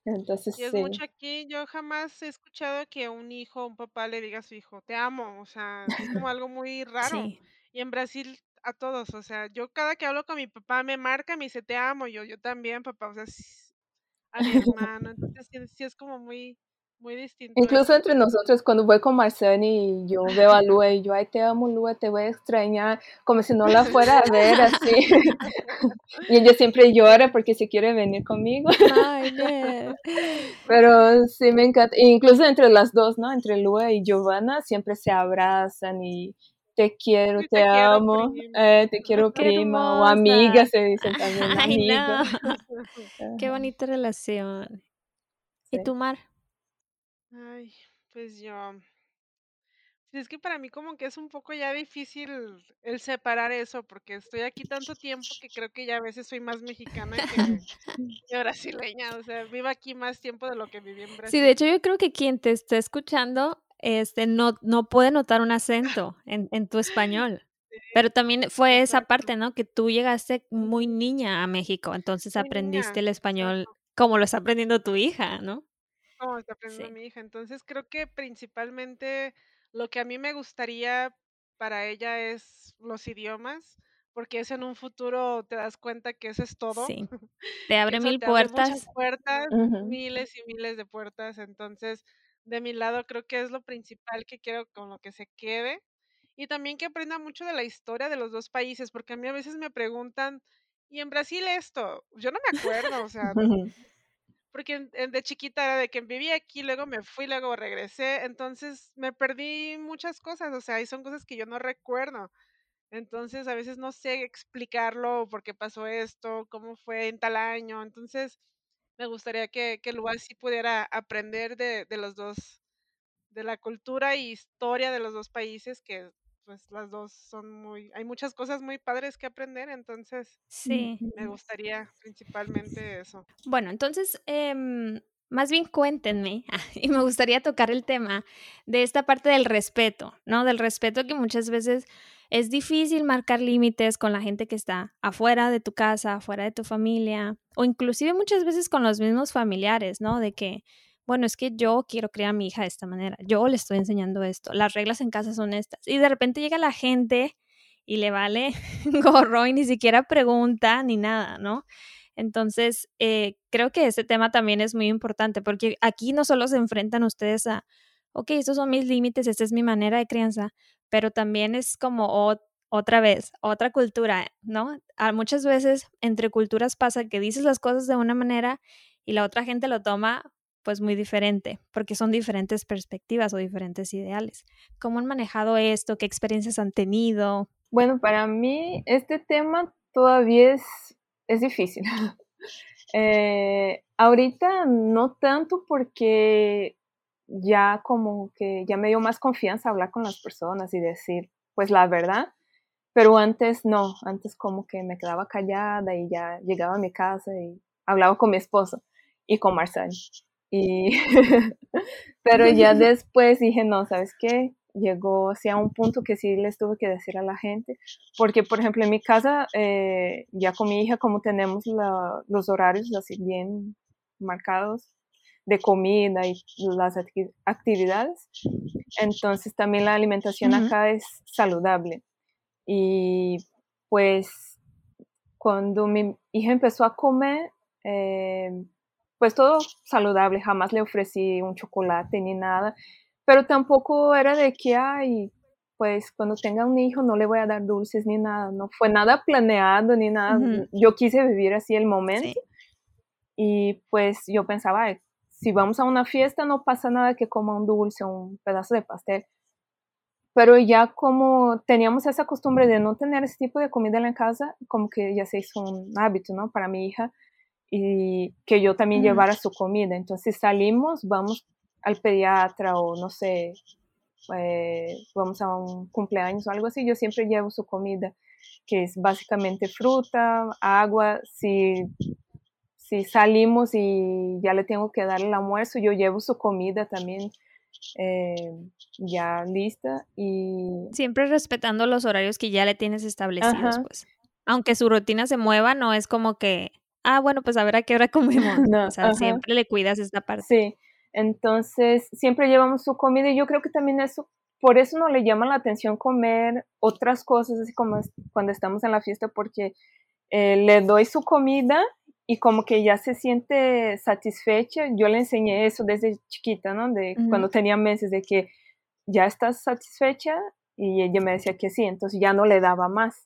S4: Entonces,
S5: y es mucho aquí, yo jamás he escuchado que un hijo, un papá le diga a su hijo, te amo, o sea, es como algo muy raro. Y en Brasil a todos, o sea, yo cada que hablo con mi papá me marca, me dice, te amo, yo, yo también, papá, o sea, a mi hermano, entonces sí, es como muy, muy distinto.
S4: Incluso entre nosotros, cuando voy con Marceni y yo veo a Lua y yo, ay, te amo, Lua, te voy a extrañar, como si no la fuera a ver así. y ella siempre llora porque se quiere venir conmigo.
S1: Ay,
S4: Pero sí me encanta. incluso entre las dos, ¿no? Entre Lua y Giovanna siempre se abrazan y te quiero, te, amo, eh, te quiero prima o amiga, se dicen también. Ay, no.
S1: Qué bonita relación. ¿Y tu Mar?
S5: Ay, pues yo. Pues es que para mí como que es un poco ya difícil el separar eso, porque estoy aquí tanto tiempo que creo que ya a veces soy más mexicana que, brasileña. O sea, vivo aquí más tiempo de lo que viví en Brasil.
S1: Sí, de hecho yo creo que quien te está escuchando este, no, no puede notar un acento en, en tu español. Pero también fue esa parte, ¿no? Que tú llegaste muy niña a México, entonces aprendiste el español como lo está aprendiendo tu hija, ¿no?
S5: Como está aprendiendo mi hija. Entonces creo que principalmente lo que a mí me gustaría para ella es los idiomas, porque es en un futuro te das cuenta que eso es todo.
S1: Sí. Te abre mil puertas.
S5: puertas, miles y miles de puertas. Entonces, de mi lado creo que es lo principal que quiero con lo que se quede. Y también que aprenda mucho de la historia de los dos países, porque a mí a veces me preguntan, ¿y en Brasil esto? Yo no me acuerdo, o sea, porque de chiquita era de que viví aquí, luego me fui, luego regresé, entonces me perdí muchas cosas, o sea, y son cosas que yo no recuerdo. Entonces a veces no sé explicarlo, por qué pasó esto, cómo fue en tal año, entonces me gustaría que, que lugar sí pudiera aprender de, de los dos, de la cultura y historia de los dos países, que pues las dos son muy, hay muchas cosas muy padres que aprender, entonces
S1: sí.
S5: me gustaría principalmente eso.
S1: Bueno, entonces, em, más bien cuéntenme, y me gustaría tocar el tema de esta parte del respeto, ¿no? Del respeto que muchas veces es difícil marcar límites con la gente que está afuera de tu casa, afuera de tu familia, o inclusive muchas veces con los mismos familiares, ¿no? De que, bueno, es que yo quiero criar a mi hija de esta manera, yo le estoy enseñando esto, las reglas en casa son estas, y de repente llega la gente y le vale gorro y ni siquiera pregunta ni nada, ¿no? Entonces, eh, creo que ese tema también es muy importante porque aquí no solo se enfrentan ustedes a, ok, estos son mis límites, esta es mi manera de crianza, pero también es como otra vez, otra cultura, ¿no? A muchas veces entre culturas pasa que dices las cosas de una manera y la otra gente lo toma pues muy diferente, porque son diferentes perspectivas o diferentes ideales. ¿Cómo han manejado esto? ¿Qué experiencias han tenido?
S4: Bueno, para mí este tema todavía es, es difícil. eh, ahorita no tanto porque ya como que ya me dio más confianza hablar con las personas y decir pues la verdad, pero antes no, antes como que me quedaba callada y ya llegaba a mi casa y hablaba con mi esposo y con Marcel. Y pero ya después dije, no, ¿sabes qué? Llegó hacia un punto que sí les tuve que decir a la gente, porque por ejemplo en mi casa, eh, ya con mi hija, como tenemos los horarios así bien marcados, de comida y las actividades. Entonces también la alimentación acá es saludable. Y pues cuando mi hija empezó a comer, eh, pues todo saludable, jamás le ofrecí un chocolate ni nada, pero tampoco era de que, ay, pues cuando tenga un hijo no le voy a dar dulces ni nada, no fue nada planeado ni nada, yo quise vivir así el momento. Y pues yo pensaba, si vamos a una fiesta no pasa nada que coma un dulce o un pedazo de pastel. pero ya como teníamos esa costumbre de no tener ese tipo de comida en la casa, como que ya se hizo un hábito, ¿no? Para mi hija y que yo también llevara su comida. Entonces salimos, vamos al pediatra o no sé, eh, vamos a un cumpleaños o algo así, yo siempre llevo su comida, que es básicamente fruta, agua, si, si salimos y ya le tengo que dar el almuerzo, yo llevo su comida también. Eh, ya lista y
S1: siempre respetando los horarios que ya le tienes establecidos pues aunque su rutina se mueva no es como que ah bueno pues a ver a qué hora comemos o sea siempre le cuidas esta parte
S4: sí entonces, siempre llevamos su comida y yo creo que también eso, por eso no le llama la atención comer otras cosas, así como cuando estamos en la fiesta, porque eh, le doy su comida y como que ya se siente satisfecha. Yo le enseñé eso desde chiquita, ¿no? De cuando tenía meses, de que ya estás satisfecha y ella me decía que sí, entonces ya no le daba más.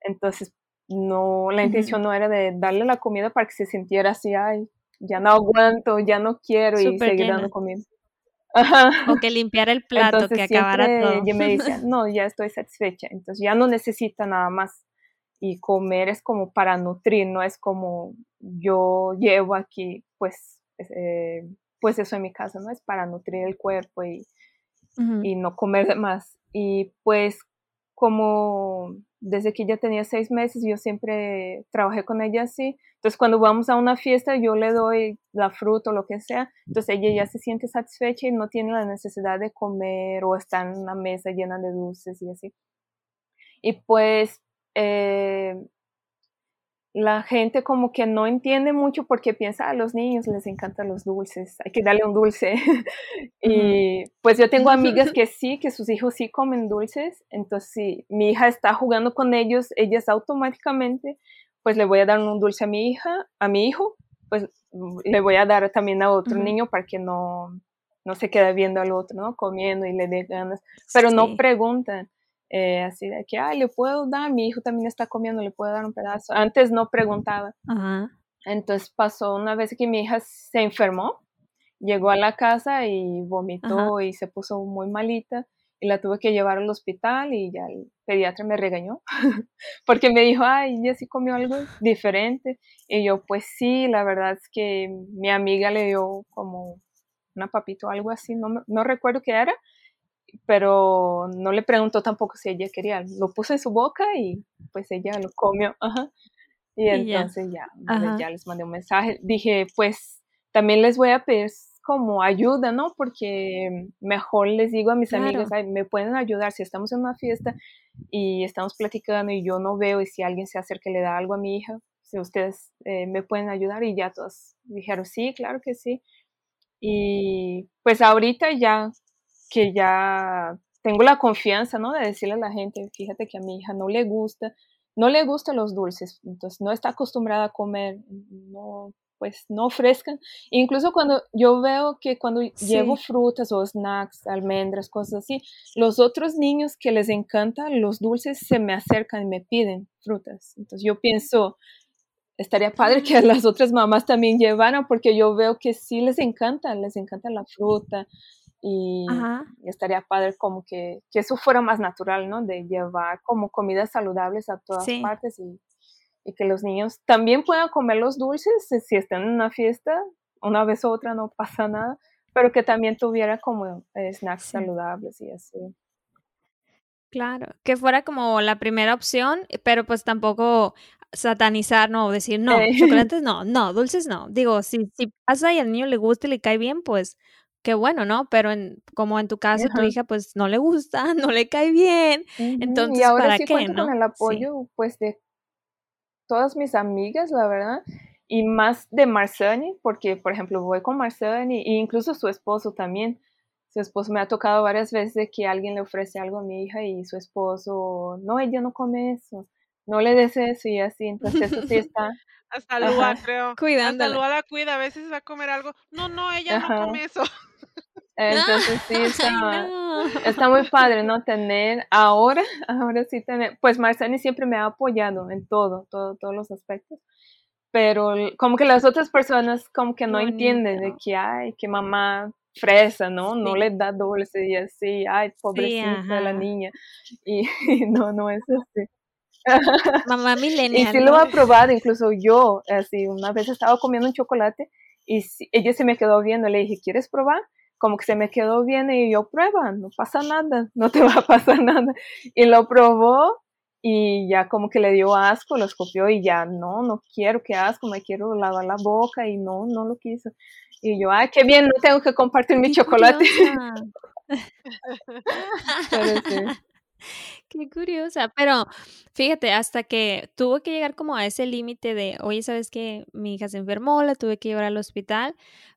S4: Entonces, no, la intención no era de darle la comida para que se sintiera así, ay, ya no aguanto, ya no quiero y seguir dando comida.
S1: O que limpiar el plato, que acabara todo.
S4: Ella me dice, no, ya estoy satisfecha, entonces ya no necesita nada más. Y comer es como para nutrir, no es como yo llevo aquí, pues, eh, pues eso en mi casa, ¿no? Es para nutrir el cuerpo y, y no comer más. Y pues como desde que ella tenía seis meses, yo siempre trabajé con ella así. Entonces, cuando vamos a una fiesta, yo le doy la fruta o lo que sea. Entonces, ella ya se siente satisfecha y no tiene la necesidad de comer o estar en una mesa llena de dulces y así. Y pues, eh, la gente como que no entiende mucho porque piensa, a los niños les encantan los dulces, hay que darle un dulce. y pues yo tengo amigas que sí, que sus hijos sí comen dulces, entonces si mi hija está jugando con ellos, ellas automáticamente, pues le voy a dar un dulce a mi hija, a mi hijo, pues le voy a dar también a otro niño para que no, no se quede viendo al otro, ¿no? Comiendo y le dé ganas, pero no preguntan. Eh, así de que, ay, le puedo dar, mi hijo también está comiendo, le puedo dar un pedazo. Antes no preguntaba. Entonces pasó una vez que mi hija se enfermó, llegó a la casa y vomitó y se puso muy malita y la tuve que llevar al hospital y ya el pediatra me regañó porque me dijo, ay, ella sí comió algo diferente. Y yo, pues sí, la verdad es que mi amiga le dio como una papita o algo así, no, no recuerdo qué era, pero no le preguntó tampoco si ella quería. Lo puso en su boca y pues ella lo comió. Y, entonces ya, ya, les mandé un mensaje. Dije, pues también les voy a pedir como ayuda, ¿no? Porque mejor les digo a mis amigas, me pueden ayudar si estamos en una fiesta y estamos platicando y yo no veo y si alguien se acerca y le da algo a mi hija, si ustedes eh, me pueden ayudar y ya todos dijeron, sí, claro que sí. Y pues ahorita ya que ya tengo la confianza, ¿no? De decirle a la gente, fíjate que a mi hija no le gusta, no le gustan los dulces, entonces no está acostumbrada a comer, no, pues no ofrezcan. Incluso cuando yo veo que cuando llevo frutas o snacks, almendras, cosas así, los otros niños que les encantan los dulces se me acercan y me piden frutas. Entonces yo pienso, estaría padre que las otras mamás también llevaran porque yo veo que sí les encanta, les encanta la fruta, y, estaría padre como que, que, eso fuera más natural, ¿no? De llevar como comidas saludables a todas partes y, y, que los niños también puedan comer los dulces si están en una fiesta, una vez u otra no pasa nada, pero que también tuviera como eh, snacks saludables y así.
S1: Claro, que fuera como la primera opción, pero pues tampoco satanizar, no, decir, no, chocolates no, no, dulces no. Digo, si, si pasa y al niño le gusta y le cae bien, pues qué bueno, ¿no? Pero en, como en tu caso, tu hija pues no le gusta, no le cae bien, entonces,
S4: y ahora
S1: ¿para
S4: sí
S1: qué,
S4: cuento con el apoyo, pues, de todas mis amigas, la verdad, y más de Marzani, porque, por ejemplo, voy con Marzani e incluso su esposo también. Su esposo me ha tocado varias veces de que alguien le ofrece algo a mi hija y su esposo, no, ella no come eso, no le des eso y así, entonces eso sí está
S5: hasta Lua, creo. Cuidándola. Hasta Lua la cuida, a veces va a comer algo. No, no, ella no come eso.
S4: Entonces sí, está, está, muy padre, ¿no? Tener ahora, ahora sí tener, pues Marceni siempre me ha apoyado en todo, todo, todos los aspectos, pero como que las otras personas como que no entienden de que, ay, que mamá fresa, ¿no? No le da dulce y así, ay, pobrecita la niña. Y, no, no es así.
S1: Mamá milenial.
S4: Y sí lo ha probado, incluso yo, así, una vez estaba comiendo un chocolate y ella se me quedó viendo, le dije, ¿quieres probar? Como que se me quedó bien y yo, prueba, no pasa nada, no te va a pasar nada. Y lo probó y ya como que le dio asco, lo escopió y ya, no, no quiero, qué asco, me quiero lavar la boca y no, no lo quiso. Y yo, ay, qué bien, no tengo que compartir mi chocolate.
S1: Qué curiosa, pero fíjate, hasta que tuvo que llegar como a ese límite de, oye, ¿sabes qué? Mi hija se enfermó, la tuve que llevar al hospital,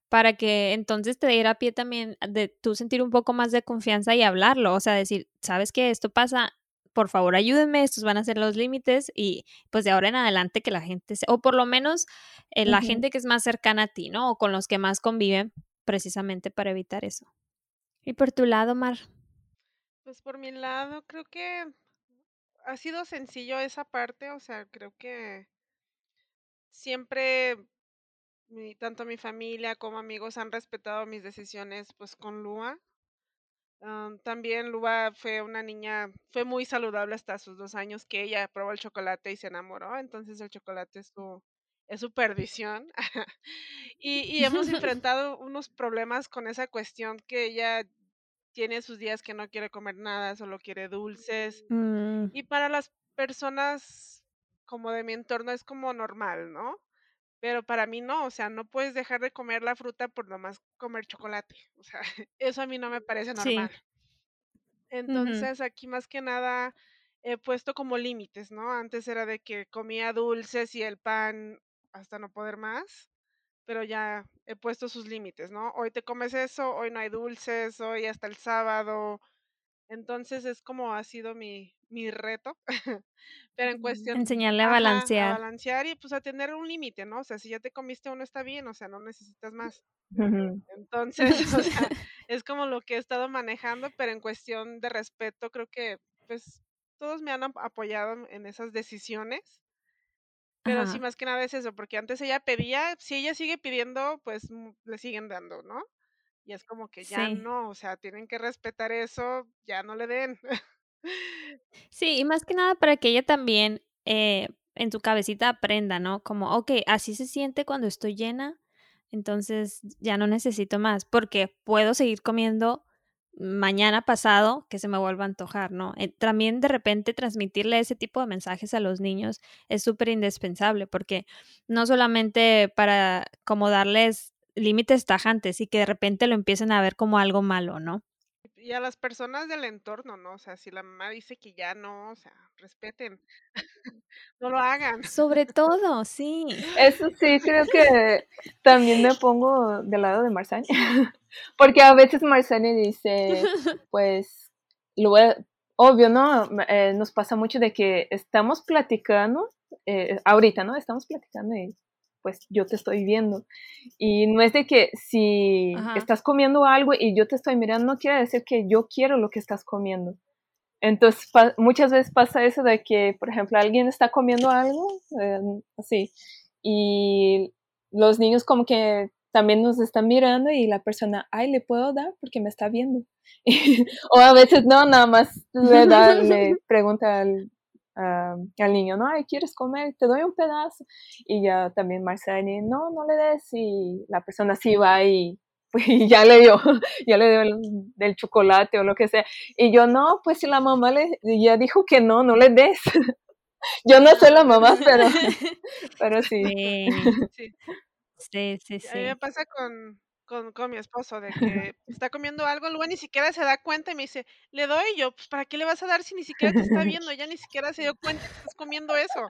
S1: para que entonces te diera pie también de tú sentir un poco más de confianza y hablarlo, o sea, decir, ¿sabes qué? Esto pasa, por favor ayúdenme, estos van a ser los límites y pues de ahora en adelante que la gente, o por lo menos eh, la gente que es más cercana a ti, ¿no? O con los que más conviven precisamente para evitar eso. Y por tu lado, Mar.
S5: Pues por mi lado, creo que ha sido sencillo esa parte, o sea, creo que siempre tanto mi familia como amigos han respetado mis decisiones pues con Lua. también Lua fue una niña, fue muy saludable hasta sus dos años que ella probó el chocolate y se enamoró, entonces el chocolate es su, es su perdición. y, y hemos enfrentado unos problemas con esa cuestión que ella tiene sus días que no quiere comer nada, solo quiere dulces. Mm. Y para las personas como de mi entorno es como normal, ¿no? Pero para mí no, o sea, no puedes dejar de comer la fruta por nomás comer chocolate. O sea, eso a mí no me parece normal. Entonces, aquí más que nada he puesto como límites, ¿no? Antes era de que comía dulces y el pan hasta no poder más pero ya he puesto sus límites, ¿no? Hoy te comes eso, hoy no hay dulces, hoy hasta el sábado. Entonces es como ha sido mi, mi reto. pero en cuestión...
S1: Enseñarle a balancear.
S5: a balancear y pues a tener un límite, ¿no? O sea, si ya te comiste uno está bien, o sea, no necesitas más. Entonces, o sea, es como lo que he estado manejando, pero en cuestión de respeto creo que pues todos me han apoyado en esas decisiones pero sí, más que nada es eso, porque antes ella pedía, si ella sigue pidiendo, pues mm, le siguen dando, ¿no? Y es como que ya no, o sea, tienen que respetar eso, ya no le den.
S1: Sí, y más que nada para que ella también eh, en su cabecita aprenda, ¿no? Como, ok, así se siente cuando estoy llena, entonces ya no necesito más, porque puedo seguir comiendo mañana pasado que se me vuelva a antojar, ¿no? Eh, también de repente transmitirle ese tipo de mensajes a los niños es súper indispensable porque no solamente para como darles límites tajantes y que de repente lo empiecen a ver como algo malo, ¿no?
S5: Y a las personas del entorno, ¿no? O sea, si la mamá dice que ya no, o sea, respeten, no lo hagan.
S1: Sobre todo, sí.
S4: Eso sí, creo que también me pongo del lado de Marzani, porque a veces Marzani dice, pues, lo obvio, ¿no? Eh, nos pasa mucho de que estamos platicando, eh, ahorita, ¿no? Estamos platicando y pues yo te estoy viendo. Y no es de que si estás comiendo algo y yo te estoy mirando, no quiere decir que yo quiero lo que estás comiendo. Entonces, muchas veces pasa eso de que, por ejemplo, alguien está comiendo algo em, así y los niños como que también nos están mirando y la persona, ay, le puedo dar porque me está viendo. o a veces no, nada más le, da, le pregunta al, al niño, no, ay, ¿quieres comer? Te doy un pedazo. Y ya también Marcela, no, no le des. Y la persona sí va y, pues, ya le dio, ya le dio el, del chocolate o lo que sea. Y yo, no, pues si la mamá le, ya dijo que no, no le des. yo no soy la mamá, pero, pero sí.
S1: Sí, sí, sí.
S5: A mí me pasa con, con, con mi esposo, de que está comiendo algo, luego ni siquiera se da cuenta y me dice, le doy yo, pues ¿para qué le vas a dar si ni siquiera te está viendo? Ya ni siquiera se dio cuenta que estás comiendo eso.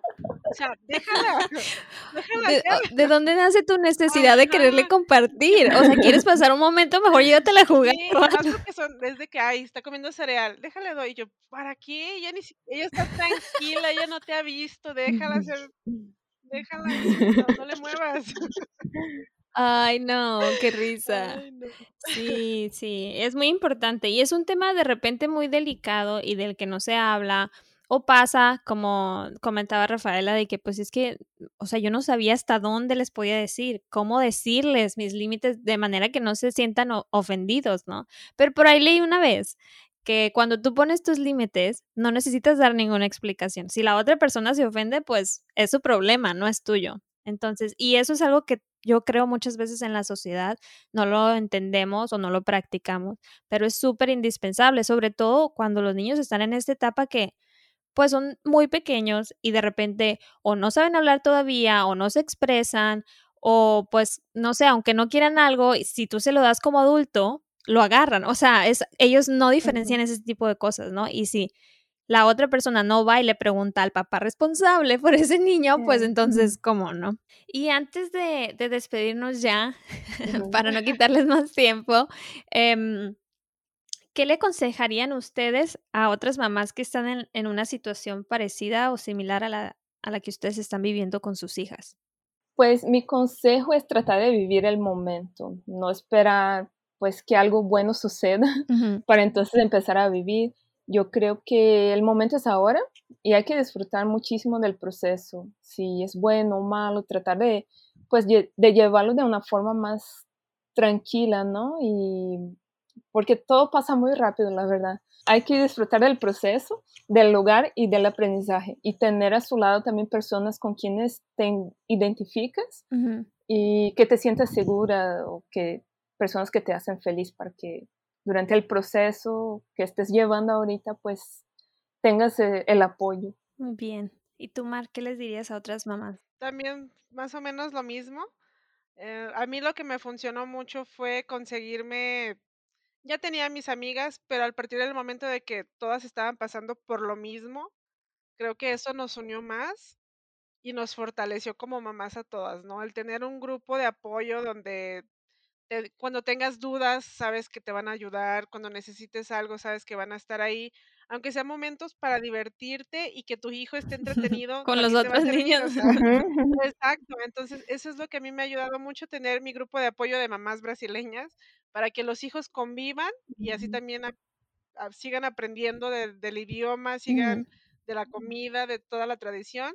S5: O sea, déjala. déjala
S1: ¿De, ¿De, dónde nace tu necesidad de quererle compartir? O sea, ¿quieres pasar un momento? Mejor llévatela a jugar. Sí,
S5: son, desde que, ay, está comiendo cereal, déjale doy. Y yo, ¿para qué? Ella, ni, ella está tranquila, ella no te ha visto, déjala hacer, déjala, no, no le muevas.
S1: Ay, no, qué risa. Sí, sí, es muy importante y es un tema de repente muy delicado y del que no se habla O pasa, como comentaba Rafaela, de que pues es que, o sea, yo no sabía hasta dónde les podía decir, cómo decirles mis límites de manera que no se sientan ofendidos, ¿no? Pero por ahí leí una vez que cuando tú pones tus límites, no necesitas dar ninguna explicación. Si la otra persona se ofende, pues es su problema, no es tuyo. Entonces, y eso es algo que yo creo muchas veces en la sociedad no lo entendemos o no lo practicamos, pero es súper indispensable, sobre todo cuando los niños están en esta etapa que pues son muy pequeños y de repente o no saben hablar todavía o no se expresan o pues no sé, aunque no quieran algo, si tú se lo das como adulto, lo agarran, o sea, es, ellos no diferencian ese tipo de cosas, ¿no? Y si la otra persona no va y le pregunta al papá responsable por ese niño, pues entonces, ¿cómo no? Y antes de, despedirnos ya, para no quitarles más tiempo, em, ¿qué le aconsejarían ustedes a otras mamás que están en, una situación parecida o similar a la, a la que ustedes están viviendo con sus hijas?
S4: Pues mi consejo es tratar de vivir el momento, no esperar pues que algo bueno suceda para entonces empezar a vivir yo creo que el momento es ahora y hay que disfrutar muchísimo del proceso. Si es bueno o malo, tratar de, pues, de llevarlo de una forma más tranquila, ¿no? Y porque todo pasa muy rápido, la verdad. Hay que disfrutar del proceso, del lugar y del aprendizaje y tener a su lado también personas con quienes te identificas y que te sientas segura o que personas que te hacen feliz para que durante el proceso que estés llevando ahorita, pues tengas eh, el apoyo.
S1: Muy bien. ¿Y tú, Mar, qué les dirías a otras mamás?
S5: También más o menos lo mismo. Eh, a mí lo que me funcionó mucho fue conseguirme, ya tenía mis amigas, pero al partir del momento de que todas estaban pasando por lo mismo, creo que eso nos unió más y nos fortaleció como mamás a todas, ¿no? El tener un grupo de apoyo donde cuando tengas dudas, sabes que te van a ayudar, cuando necesites algo, sabes que van a estar ahí, aunque sean momentos para divertirte y que tu hijo esté entretenido.
S1: Con los otros niños.
S5: exacto, entonces eso es lo que a mí me ha ayudado mucho, tener mi grupo de apoyo de mamás brasileñas, para que los hijos convivan y así también sigan aprendiendo del idioma, sigan de la comida, de toda la tradición.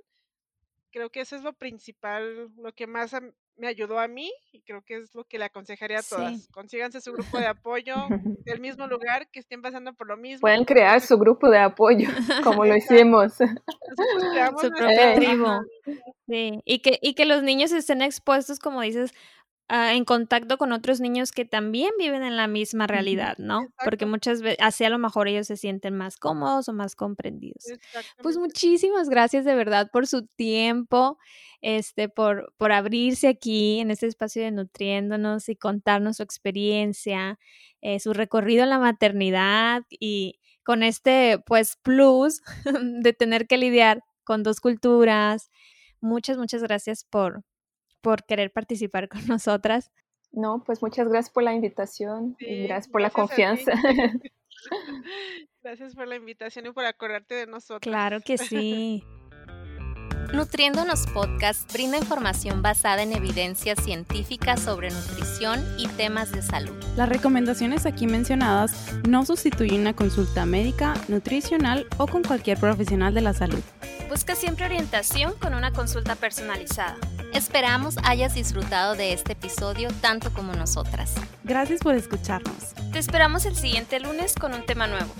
S5: Creo que eso es lo principal, lo que más me ayudó a mí y creo que es lo que le aconsejaría a todas. Consíganse su grupo de apoyo del mismo lugar, que estén pasando por lo mismo.
S4: Pueden crear su grupo de apoyo, como lo hicimos.
S1: su propia tribu. Sí, y que, y que los niños estén expuestos, como dices, Ah, en contacto con otros niños que también viven en la misma realidad, ¿no? Porque muchas veces así a lo mejor ellos se sienten más cómodos o más comprendidos. Pues muchísimas gracias de verdad por su tiempo, este, por, por abrirse aquí en este espacio de nutriéndonos y contarnos su experiencia, eh, su recorrido en la maternidad y con este pues plus de tener que lidiar con dos culturas. Muchas, muchas gracias por, por querer participar con nosotras.
S4: No, pues muchas gracias por la invitación y gracias por la confianza.
S5: gracias por la invitación y por acordarte de nosotros.
S1: Claro que sí.
S3: Nutriéndonos Podcast brinda información basada en evidencia científica sobre nutrición y temas de salud.
S2: Las recomendaciones aquí mencionadas no sustituyen una consulta médica, nutricional o con cualquier profesional de la salud.
S3: Busca siempre orientación con una consulta personalizada. Esperamos hayas disfrutado de este episodio tanto como nosotras.
S2: Gracias por escucharnos.
S3: Te esperamos el siguiente lunes con un tema nuevo.